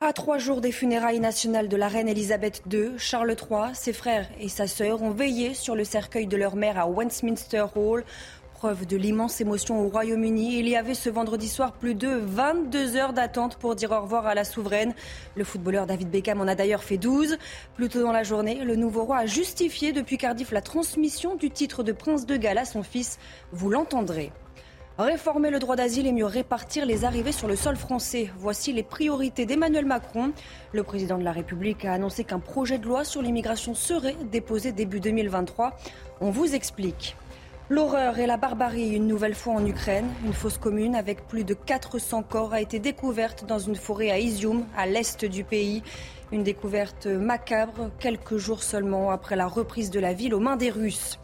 À trois jours des funérailles nationales de la reine Elisabeth II, Charles III, ses frères et sa sœur ont veillé sur le cercueil de leur mère à Westminster Hall. Preuve de l'immense émotion au Royaume-Uni, il y avait ce vendredi soir plus de 22 heures d'attente pour dire au revoir à la souveraine. Le footballeur David Beckham en a d'ailleurs fait 12. Plus tôt dans la journée, le nouveau roi a justifié depuis Cardiff la transmission du titre de prince de Galles à son fils. Vous l'entendrez. Réformer le droit d'asile et mieux répartir les arrivées sur le sol français. Voici les priorités d'Emmanuel Macron. Le président de la République a annoncé qu'un projet de loi sur l'immigration serait déposé début 2023. On vous explique. L'horreur et la barbarie une nouvelle fois en Ukraine. Une fosse commune avec plus de 400 corps a été découverte dans une forêt à Izium, à l'est du pays. Une découverte macabre quelques jours seulement après la reprise de la ville aux mains des Russes.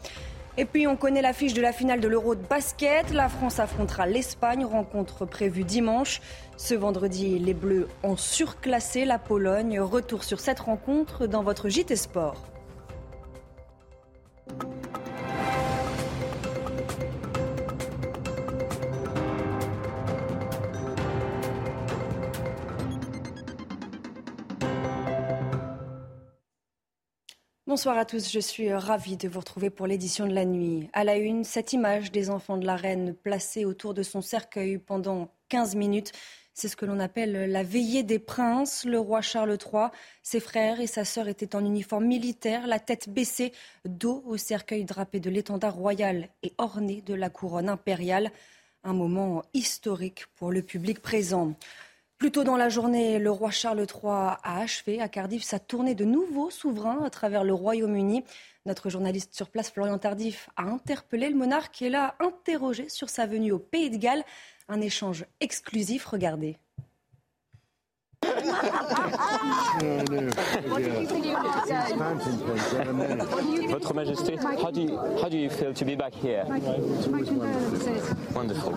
Et puis on connaît l'affiche de la finale de l'Euro de basket. La France affrontera l'Espagne, rencontre prévue dimanche. Ce vendredi, les Bleus ont surclassé la Pologne. Retour sur cette rencontre dans votre JT Sport. Bonsoir à tous, je suis ravie de vous retrouver pour l'édition de la nuit. À la une, cette image des enfants de la reine placés autour de son cercueil pendant 15 minutes. C'est ce que l'on appelle la veillée des princes. Le roi Charles III, ses frères et sa sœur étaient en uniforme militaire, la tête baissée, dos au cercueil drapé de l'étendard royal et orné de la couronne impériale. Un moment historique pour le public présent. Plus tôt dans la journée, le roi Charles III a achevé à Cardiff sa tournée de nouveaux souverains à travers le Royaume-Uni. Notre journaliste sur place, Florian Tardif, a interpellé le monarque et l'a interrogé sur sa venue au Pays de Galles. Un échange exclusif, regardez. Votre Majesté, how do you, how do you feel to be back here? Wonderful.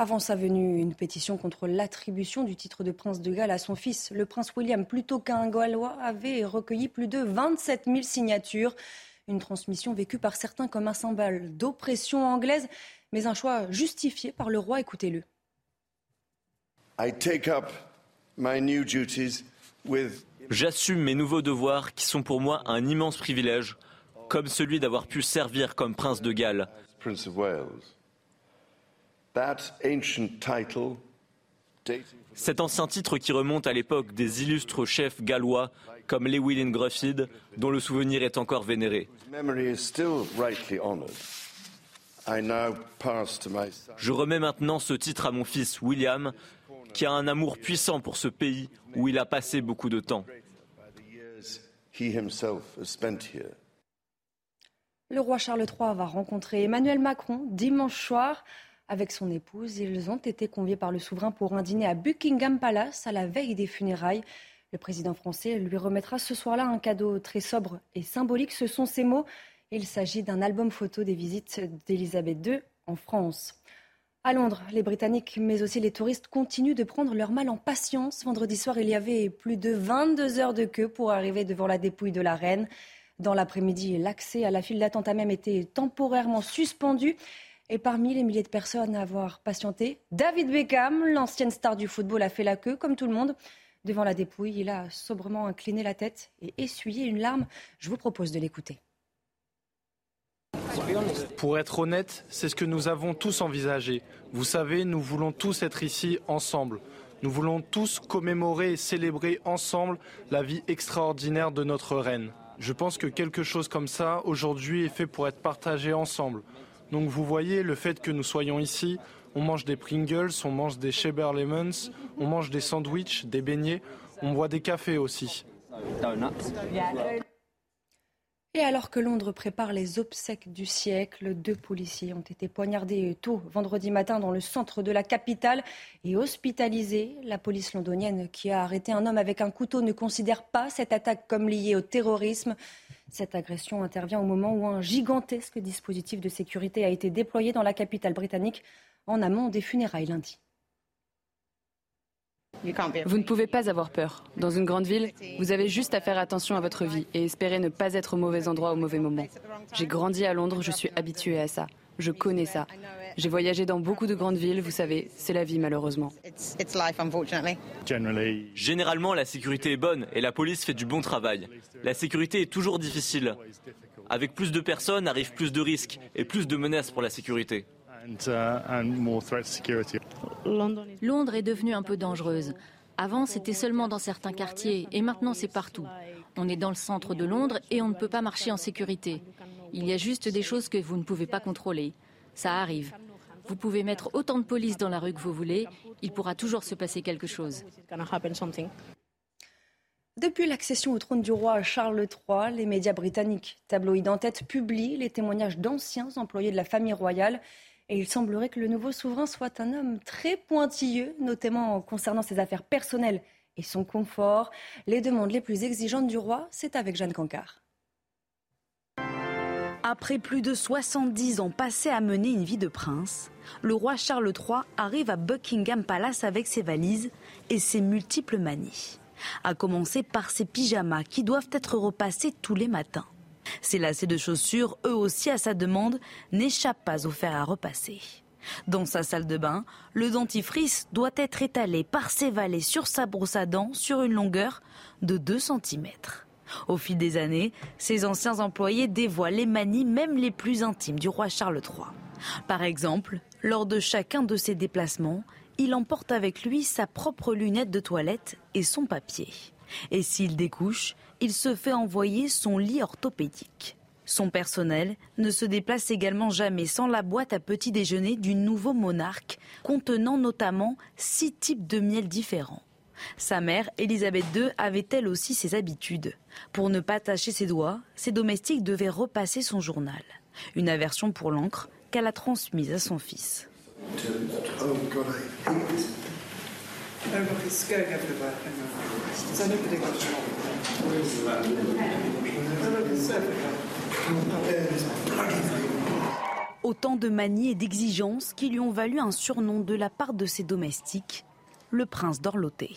Avant sa venue, une pétition contre l'attribution du titre de prince de Galles à son fils, le prince William, plutôt qu'un Gallois, avait recueilli plus de 27 000 signatures. Une transmission vécue par certains comme un symbole d'oppression anglaise, mais un choix justifié par le roi. Écoutez-le. J'assume mes nouveaux devoirs qui sont pour moi un immense privilège, comme celui d'avoir pu servir comme prince de Galles. Cet ancien titre qui remonte à l'époque des illustres chefs gallois comme Lewin Gruffydd, dont le souvenir est encore vénéré. Je remets maintenant ce titre à mon fils William, qui a un amour puissant pour ce pays où il a passé beaucoup de temps. Le roi Charles III va rencontrer Emmanuel Macron dimanche soir avec son épouse. Ils ont été conviés par le souverain pour un dîner à Buckingham Palace à la veille des funérailles. Le président français lui remettra ce soir-là un cadeau très sobre et symbolique. Ce sont ses mots. Il s'agit d'un album photo des visites d'Elisabeth II en France. À Londres, les Britanniques, mais aussi les touristes, continuent de prendre leur mal en patience. Vendredi soir, il y avait plus de 22 heures de queue pour arriver devant la dépouille de la reine. Dans l'après-midi, l'accès à la file d'attente a même été temporairement suspendu. Et parmi les milliers de personnes à avoir patienté, David Beckham, l'ancienne star du football, a fait la queue, comme tout le monde. Devant la dépouille, il a sobrement incliné la tête et essuyé une larme. Je vous propose de l'écouter. Pour être honnête, c'est ce que nous avons tous envisagé. Vous savez, nous voulons tous être ici ensemble. Nous voulons tous commémorer et célébrer ensemble la vie extraordinaire de notre reine. Je pense que quelque chose comme ça, aujourd'hui, est fait pour être partagé ensemble. Donc vous voyez, le fait que nous soyons ici, on mange des Pringles, on mange des Sheber Lemons, on mange des sandwichs, des beignets, on boit des cafés aussi. Alors que Londres prépare les obsèques du siècle, deux policiers ont été poignardés tôt vendredi matin dans le centre de la capitale et hospitalisés. La police londonienne qui a arrêté un homme avec un couteau ne considère pas cette attaque comme liée au terrorisme. Cette agression intervient au moment où un gigantesque dispositif de sécurité a été déployé dans la capitale britannique en amont des funérailles lundi. Vous ne pouvez pas avoir peur. Dans une grande ville, vous avez juste à faire attention à votre vie et espérer ne pas être au mauvais endroit au mauvais moment. J'ai grandi à Londres, je suis habituée à ça. Je connais ça. J'ai voyagé dans beaucoup de grandes villes, vous savez, c'est la vie malheureusement. Généralement, la sécurité est bonne et la police fait du bon travail. La sécurité est toujours difficile. Avec plus de personnes arrivent plus de risques et plus de menaces pour la sécurité. Londres est devenue un peu dangereuse. Avant, c'était seulement dans certains quartiers et maintenant, c'est partout. On est dans le centre de Londres et on ne peut pas marcher en sécurité. Il y a juste des choses que vous ne pouvez pas contrôler. Ça arrive. Vous pouvez mettre autant de police dans la rue que vous voulez, il pourra toujours se passer quelque chose. Depuis l'accession au trône du roi Charles III, les médias britanniques, tabloïds en tête, publient les témoignages d'anciens employés de la famille royale et il semblerait que le nouveau souverain soit un homme très pointilleux, notamment concernant ses affaires personnelles et son confort. Les demandes les plus exigeantes du roi, c'est avec Jeanne Cancard. Après plus de 70 ans passés à mener une vie de prince, le roi Charles III arrive à Buckingham Palace avec ses valises et ses multiples manies. À commencer par ses pyjamas qui doivent être repassés tous les matins. Ses lacets de chaussures, eux aussi à sa demande, n'échappent pas au fer à repasser. Dans sa salle de bain, le dentifrice doit être étalé par ses valets sur sa brosse à dents sur une longueur de 2 cm. Au fil des années, ses anciens employés dévoilent les manies même les plus intimes du roi Charles III. Par exemple, lors de chacun de ses déplacements, il emporte avec lui sa propre lunette de toilette et son papier. Et s'il découche, il se fait envoyer son lit orthopédique. Son personnel ne se déplace également jamais sans la boîte à petit déjeuner du nouveau monarque, contenant notamment six types de miel différents. Sa mère, Elisabeth II, avait elle aussi ses habitudes. Pour ne pas tacher ses doigts, ses domestiques devaient repasser son journal. Une aversion pour l'encre qu'elle a transmise à son fils. Autant de manies et d'exigences qui lui ont valu un surnom de la part de ses domestiques, le prince d'Orloté.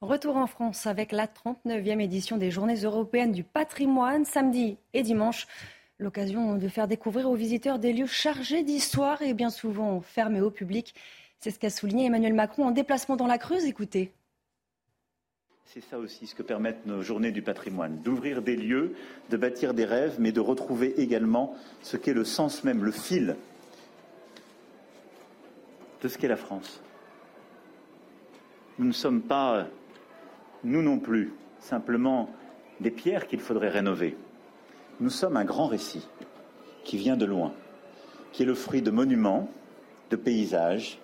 Retour en France avec la 39e édition des Journées européennes du patrimoine, samedi et dimanche. L'occasion de faire découvrir aux visiteurs des lieux chargés d'histoire et bien souvent fermés au public. C'est ce qu'a souligné Emmanuel Macron en déplacement dans la Creuse. Écoutez. C'est ça aussi ce que permettent nos journées du patrimoine, d'ouvrir des lieux, de bâtir des rêves, mais de retrouver également ce qu'est le sens même, le fil de ce qu'est la France. Nous ne sommes pas, nous non plus, simplement des pierres qu'il faudrait rénover. Nous sommes un grand récit qui vient de loin, qui est le fruit de monuments, de paysages,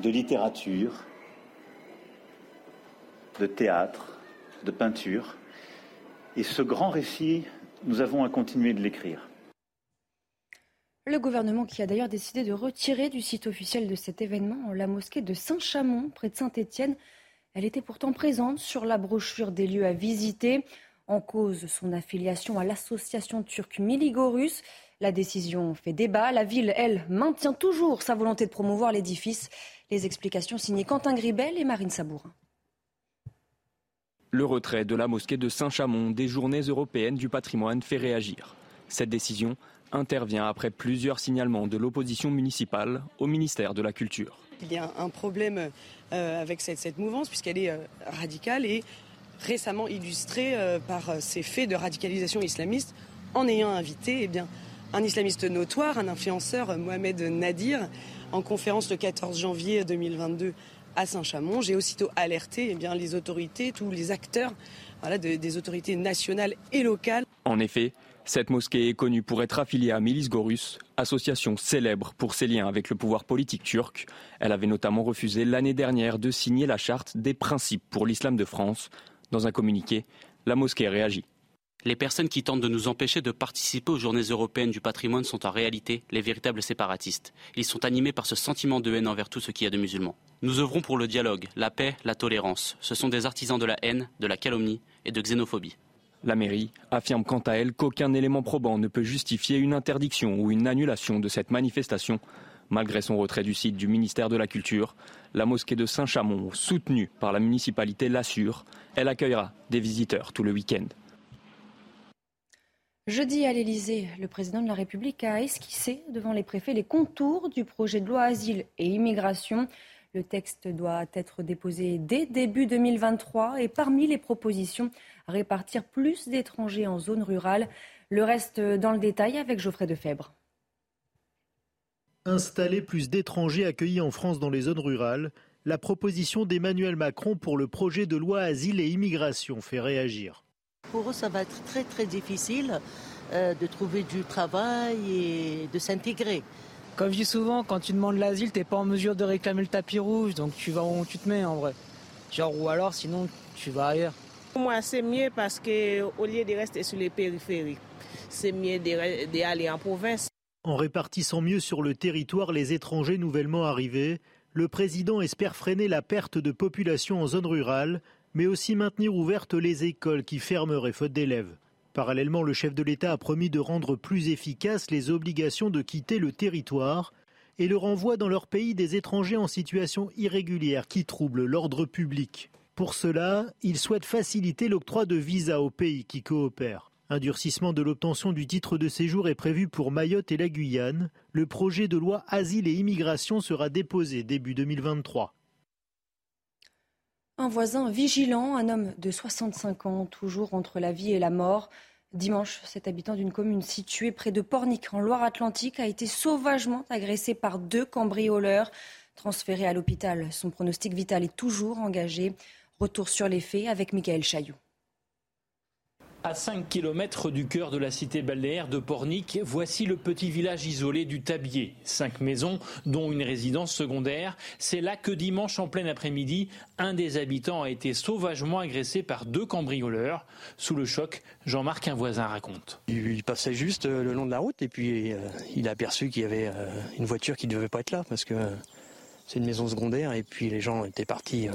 de littérature, de théâtre, de peinture. Et ce grand récit, nous avons à continuer de l'écrire. Le gouvernement qui a d'ailleurs décidé de retirer du site officiel de cet événement la mosquée de Saint-Chamond, près de Saint-Étienne. Elle était pourtant présente sur la brochure des lieux à visiter. En cause, son affiliation à l'association turque Miligorus. La décision fait débat. La ville, elle, maintient toujours sa volonté de promouvoir l'édifice. Les explications signées Quentin Gribel et Marine Sabourin. Le retrait de la mosquée de Saint-Chamond des journées européennes du patrimoine fait réagir. Cette décision intervient après plusieurs signalements de l'opposition municipale au ministère de la Culture. Il y a un problème euh, avec cette, mouvance puisqu'elle est euh, radicale et récemment illustrée euh, par ces faits de radicalisation islamiste en ayant invité eh bien, un islamiste notoire, un influenceur, Mohamed Nadir, en conférence le 14 janvier 2022 à Saint-Chamond. J'ai aussitôt alerté eh les autorités, tous les acteurs des autorités nationales et locales. En effet, cette mosquée est connue pour être affiliée à Milis Gorus, association célèbre pour ses liens avec le pouvoir politique turc. Elle avait notamment refusé l'année dernière de signer la charte des principes pour l'islam de France. Dans un communiqué, La mosquée réagit. Les personnes qui tentent de nous empêcher de participer aux journées européennes du patrimoine sont en réalité les véritables séparatistes. Ils sont animés par ce sentiment de haine envers tout ce qu'il y a de musulmans. Nous œuvrons pour le dialogue, la paix, la tolérance. Ce sont des artisans de la haine, de la calomnie et de xénophobie. La mairie affirme quant à elle qu'aucun élément probant ne peut justifier une interdiction ou une annulation de cette manifestation. Malgré son retrait du site du ministère de la Culture, la mosquée de Saint-Chamond, soutenue par la municipalité, l'assure. Elle accueillera des visiteurs tout le week-end. Jeudi à l'Elysée, le président de la République a esquissé devant les préfets les contours du projet de loi Asile et Immigration. Le texte doit être déposé dès début 2023 et parmi les propositions, répartir plus d'étrangers en zone rurale. Le reste dans le détail avec Geoffrey Defebvre. Installer plus d'étrangers accueillis en France dans les zones rurales, la proposition d'Emmanuel Macron pour le projet de loi Asile et Immigration fait réagir. Pour eux, ça va être très très difficile euh, de trouver du travail et de s'intégrer. Comme je dis souvent, quand tu demandes l'asile, tu n'es pas en mesure de réclamer le tapis rouge, donc tu vas où tu te mets en vrai. Genre, ou alors sinon tu vas ailleurs. Pour moi, c'est mieux parce qu'au lieu de rester sur les périphéries, c'est mieux d'aller en province. En répartissant mieux sur le territoire les étrangers nouvellement arrivés, le président espère freiner la perte de population en zone rurale mais aussi maintenir ouvertes les écoles qui fermeraient faute d'élèves. Parallèlement, le chef de l'État a promis de rendre plus efficaces les obligations de quitter le territoire et le renvoi dans leur pays des étrangers en situation irrégulière qui troublent l'ordre public. Pour cela, il souhaite faciliter l'octroi de visas aux pays qui coopèrent. Un durcissement de l'obtention du titre de séjour est prévu pour Mayotte et la Guyane. Le projet de loi Asile et Immigration sera déposé début 2023. Un voisin vigilant, un homme de 65 ans, toujours entre la vie et la mort. Dimanche, cet habitant d'une commune située près de Pornic, en Loire-Atlantique, a été sauvagement agressé par deux cambrioleurs. Transféré à l'hôpital, son pronostic vital est toujours engagé. Retour sur les faits avec Michael Chailloux. À 5 km du cœur de la cité balnéaire de Pornic, voici le petit village isolé du Tabier. Cinq maisons, dont une résidence secondaire. C'est là que dimanche en plein après-midi, un des habitants a été sauvagement agressé par deux cambrioleurs. Sous le choc, Jean-Marc, un voisin, raconte. Il passait juste euh, le long de la route et puis euh, il a aperçu qu'il y avait euh, une voiture qui ne devait pas être là parce que c'est une maison secondaire et puis les gens étaient partis,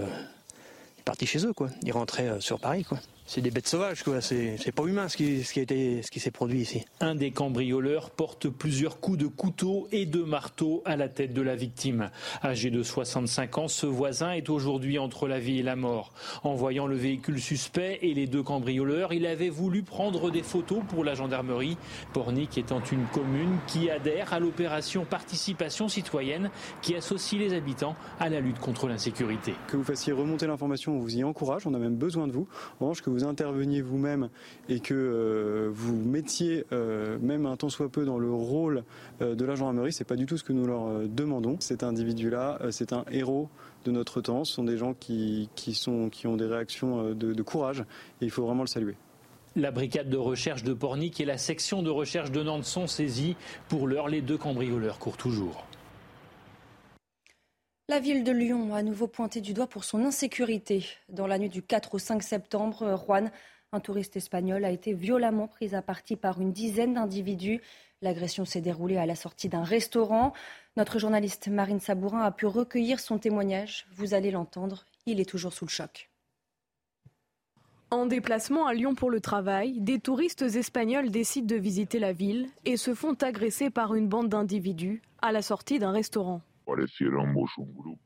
partis chez eux. Quoi. Ils rentraient sur Paris. Quoi c'est des bêtes sauvages, quoi. C'est, pas humain ce qui, ce qui, a été, ce qui s'est produit ici. Un des cambrioleurs porte plusieurs coups de couteau et de marteau à la tête de la victime. Âgé de 65 ans, ce voisin est aujourd'hui entre la vie et la mort. En voyant le véhicule suspect et les deux cambrioleurs, il avait voulu prendre des photos pour la gendarmerie. Pornic étant une commune qui adhère à l'opération participation citoyenne qui associe les habitants à la lutte contre l'insécurité. Que vous fassiez remonter l'information, on vous y encourage, on a même besoin de vous. En revanche, que vous interveniez vous-même et que euh, vous mettiez euh, même un temps soit peu dans le rôle euh, de la gendarmerie, c'est pas du tout ce que nous leur demandons. Cet individu-là, c'est un héros de notre temps. Ce sont des gens qui, sont, qui ont des réactions de, de courage et il faut vraiment le saluer. La brigade de recherche de Pornic et la section de recherche de Nantes sont saisies. Pour l'heure, les deux cambrioleurs courent toujours. La ville de Lyon a à nouveau pointé du doigt pour son insécurité. Dans la nuit du 4 au 5 septembre, Juan, un touriste espagnol, a été violemment pris à partie par une dizaine d'individus. L'agression s'est déroulée à la sortie d'un restaurant. Notre journaliste Marine Sabourin a pu recueillir son témoignage. Vous allez l'entendre, il est toujours sous le choc. En déplacement à Lyon pour le travail, des touristes espagnols décident de visiter la ville et se font agresser par une bande d'individus à la sortie d'un restaurant.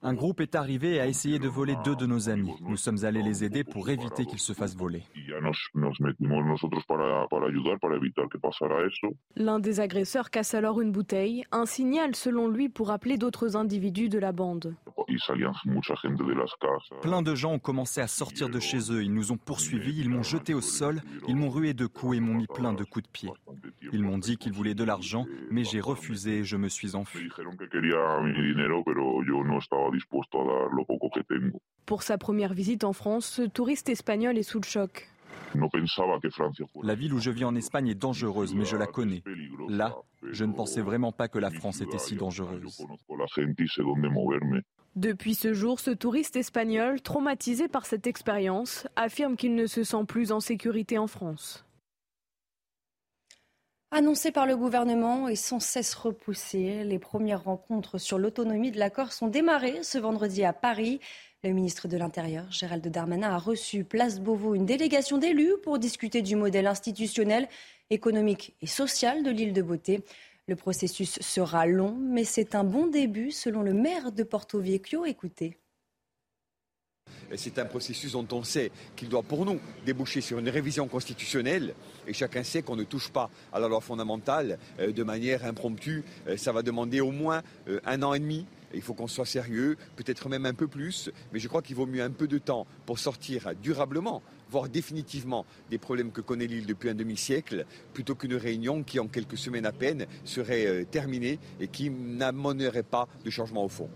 Un groupe est arrivé et a essayé de voler deux de nos amis. Nous sommes allés les aider pour éviter qu'ils se fassent voler. L'un des agresseurs casse alors une bouteille, un signal selon lui pour appeler d'autres individus de la bande. Plein de gens ont commencé à sortir de chez eux. Ils nous ont poursuivis, ils m'ont jeté au sol, ils m'ont rué de coups et m'ont mis plein de coups de pied. Ils m'ont dit qu'ils voulaient de l'argent, mais j'ai refusé et je me suis enfui. Pour sa première visite en France, ce touriste espagnol est sous le choc. La ville où je vis en Espagne est dangereuse, mais je la connais. Là, je ne pensais vraiment pas que la France était si dangereuse. Depuis ce jour, ce touriste espagnol, traumatisé par cette expérience, affirme qu'il ne se sent plus en sécurité en France. Annoncé par le gouvernement et sans cesse repoussé, les premières rencontres sur l'autonomie de l'accord sont démarrées ce vendredi à Paris. Le ministre de l'Intérieur, Gérald Darmanin, a reçu Place Beauvau une délégation d'élus pour discuter du modèle institutionnel, économique et social de l'île de Beauté. Le processus sera long, mais c'est un bon début selon le maire de Porto Vecchio. Écoutez. C'est un processus dont on sait qu'il doit pour nous déboucher sur une révision constitutionnelle et chacun sait qu'on ne touche pas à la loi fondamentale euh, de manière impromptue. Euh, ça va demander au moins euh, un an et demi. Il faut qu'on soit sérieux, peut-être même un peu plus, mais je crois qu'il vaut mieux un peu de temps pour sortir durablement, voire définitivement, des problèmes que connaît l'île depuis un demi-siècle, plutôt qu'une réunion qui, en quelques semaines à peine, serait terminée et qui n'amènerait pas de changement au fond.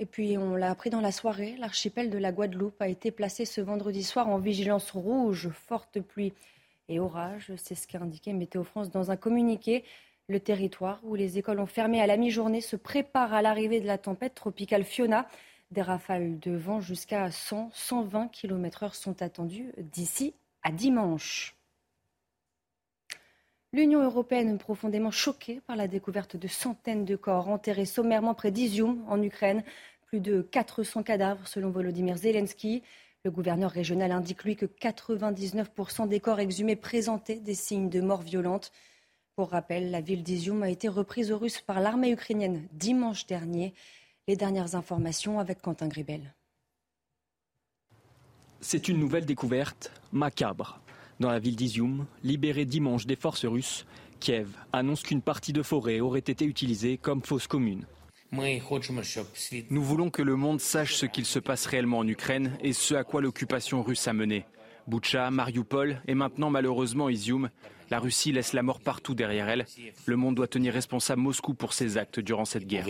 Et puis, on l'a appris dans la soirée, l'archipel de la Guadeloupe a été placé ce vendredi soir en vigilance rouge, forte pluie et orage. C'est ce qu'a indiqué Météo France dans un communiqué. Le territoire où les écoles ont fermé à la mi-journée se prépare à l'arrivée de la tempête tropicale Fiona. Des rafales de vent jusqu'à 100-120 km/h sont attendues d'ici à dimanche. L'Union européenne profondément choquée par la découverte de centaines de corps enterrés sommairement près d'Izium en Ukraine. Plus de 400 cadavres selon Volodymyr Zelensky. Le gouverneur régional indique lui que 99% des corps exhumés présentaient des signes de mort violente. Pour rappel, la ville d'Izium a été reprise aux Russes par l'armée ukrainienne dimanche dernier. Les dernières informations avec Quentin Gribel. C'est une nouvelle découverte macabre. Dans la ville d'Izium, libérée dimanche des forces russes, Kiev annonce qu'une partie de forêt aurait été utilisée comme fosse commune. Nous voulons que le monde sache ce qu'il se passe réellement en Ukraine et ce à quoi l'occupation russe a mené. Boucha, Mariupol et maintenant malheureusement Izium. La Russie laisse la mort partout derrière elle. Le monde doit tenir responsable Moscou pour ses actes durant cette guerre.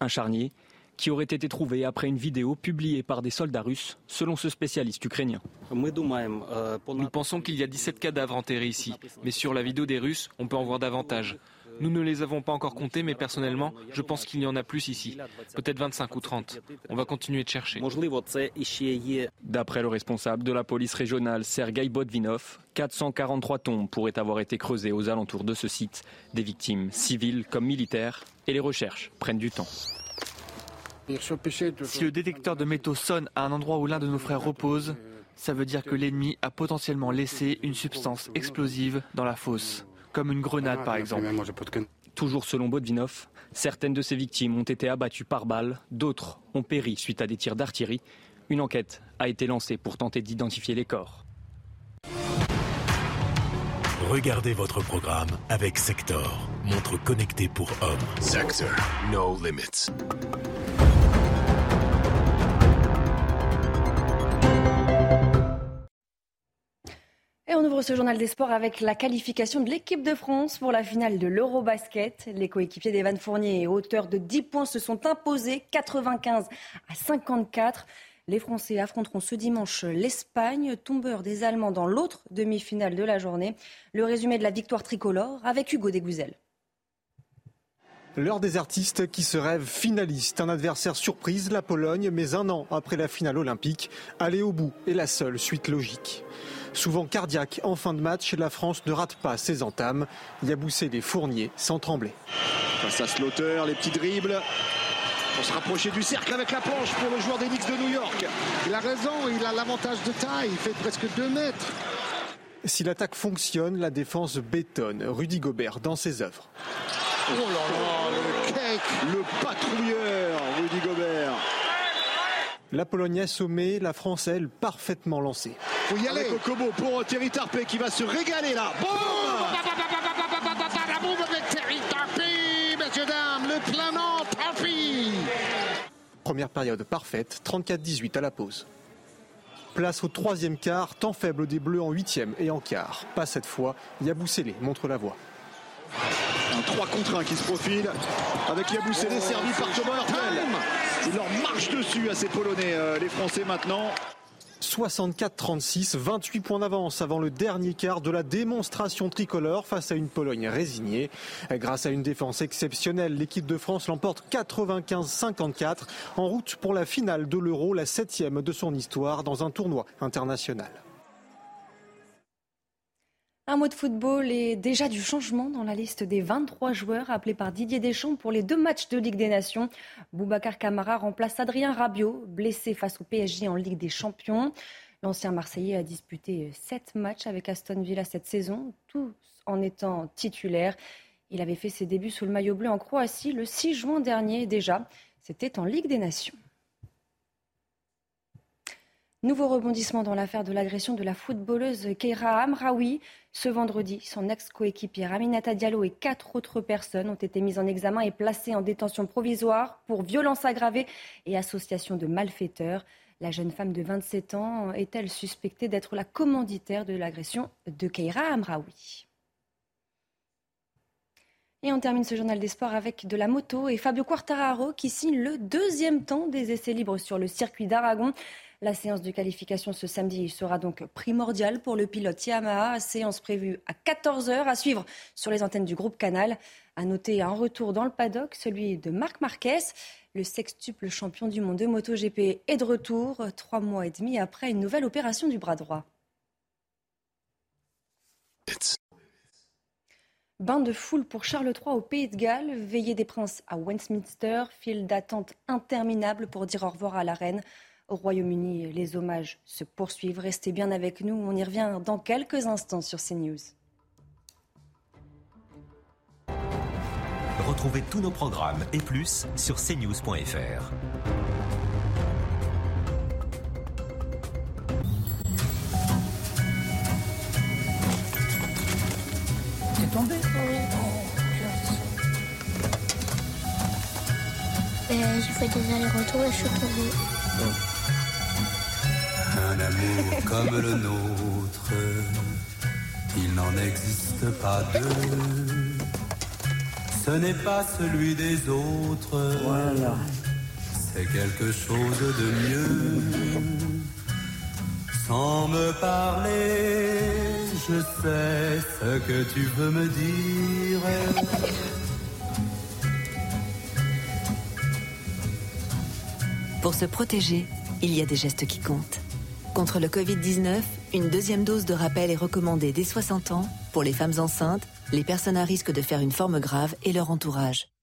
Un charnier qui aurait été trouvé après une vidéo publiée par des soldats russes, selon ce spécialiste ukrainien. Nous pensons qu'il y a 17 cadavres enterrés ici, mais sur la vidéo des Russes, on peut en voir davantage. Nous ne les avons pas encore comptés, mais personnellement, je pense qu'il y en a plus ici. Peut-être 25 ou 30. On va continuer de chercher. D'après le responsable de la police régionale, Sergei Bodvinov, 443 tombes pourraient avoir été creusées aux alentours de ce site, des victimes civiles comme militaires, et les recherches prennent du temps. Si le détecteur de métaux sonne à un endroit où l'un de nos frères repose, ça veut dire que l'ennemi a potentiellement laissé une substance explosive dans la fosse comme une grenade par exemple. Toujours selon Bodvinov, certaines de ces victimes ont été abattues par balles, d'autres ont péri suite à des tirs d'artillerie. Une enquête a été lancée pour tenter d'identifier les corps. Regardez votre programme avec Sector, montre connectée pour hommes. Sector, no limits. Et on ouvre ce journal des sports avec la qualification de l'équipe de France pour la finale de l'Eurobasket. Les coéquipiers d'Evan Fournier, hauteur de 10 points, se sont imposés 95 à 54. Les Français affronteront ce dimanche l'Espagne, tombeur des Allemands dans l'autre demi-finale de la journée. Le résumé de la victoire tricolore avec Hugo Degouzel. L'heure des artistes qui se rêvent finalistes. Un adversaire surprise, la Pologne, mais un an après la finale olympique, aller au bout est la seule suite logique. Souvent cardiaque, en fin de match, la France ne rate pas ses entames. Yaboussé des fourniers sans trembler. Face à Slaughter, les petits dribbles. Pour se rapprocher du cercle avec la planche pour le joueur des Knicks de New York. Il a raison, il a l'avantage de taille, il fait presque 2 mètres. Si l'attaque fonctionne, la défense bétonne. Rudy Gobert dans ses œuvres. Oh là là, le patrouilleur, Rudy Gobert. La Pologne assommée, la France, elle, parfaitement lancée. Faut y aller. Kokobo pour Thierry Tarpé qui va se régaler là. Boum La bombe avec Thierry Tarpé, messieurs, dames, le planant Tarpé. Première période parfaite, 34-18 à la pause. Place au troisième quart, temps faible des Bleus en huitième et en quart. Pas cette fois, Yaboussélé montre la voie. Un 3 contre 1 qui se profile avec Yaboussélé servi par Thomas Hurtel. Il leur marche dessus à ces Polonais, euh, les Français maintenant. 64-36, 28 points d'avance avant le dernier quart de la démonstration tricolore face à une Pologne résignée. Grâce à une défense exceptionnelle, l'équipe de France l'emporte 95-54 en route pour la finale de l'Euro, la septième de son histoire dans un tournoi international. Un mot de football et déjà du changement dans la liste des 23 joueurs appelés par Didier Deschamps pour les deux matchs de Ligue des Nations. Boubacar Camara remplace Adrien Rabiot, blessé face au PSG en Ligue des Champions. L'ancien Marseillais a disputé sept matchs avec Aston Villa cette saison, tous en étant titulaire. Il avait fait ses débuts sous le maillot bleu en Croatie le 6 juin dernier déjà. C'était en Ligue des Nations. Nouveau rebondissement dans l'affaire de l'agression de la footballeuse Keira Amraoui. Ce vendredi, son ex-coéquipière Aminata Diallo et quatre autres personnes ont été mises en examen et placées en détention provisoire pour violence aggravée et association de malfaiteurs. La jeune femme de 27 ans est-elle suspectée d'être la commanditaire de l'agression de Keira Amraoui et on termine ce journal des sports avec de la moto et Fabio Quartararo qui signe le deuxième temps des essais libres sur le circuit d'Aragon. La séance de qualification ce samedi sera donc primordiale pour le pilote Yamaha. Séance prévue à 14h à suivre sur les antennes du groupe Canal. À noter un retour dans le paddock, celui de Marc Marquez. Le sextuple champion du monde de MotoGP est de retour trois mois et demi après une nouvelle opération du bras droit. Bain de foule pour Charles III au Pays de Galles, veillée des princes à Westminster, file d'attente interminable pour dire au revoir à la reine. Au Royaume-Uni, les hommages se poursuivent. Restez bien avec nous. On y revient dans quelques instants sur CNews. Retrouvez tous nos programmes et plus sur cnews.fr. T'es tombé? Euh, J'ai fait des allers-retours et je suis tombée. Amour comme le nôtre, il n'en existe pas deux. Ce n'est pas celui des autres. Voilà. C'est quelque chose de mieux. Sans me parler, je sais ce que tu veux me dire. Pour se protéger, il y a des gestes qui comptent. Contre le Covid-19, une deuxième dose de rappel est recommandée dès 60 ans pour les femmes enceintes, les personnes à risque de faire une forme grave et leur entourage.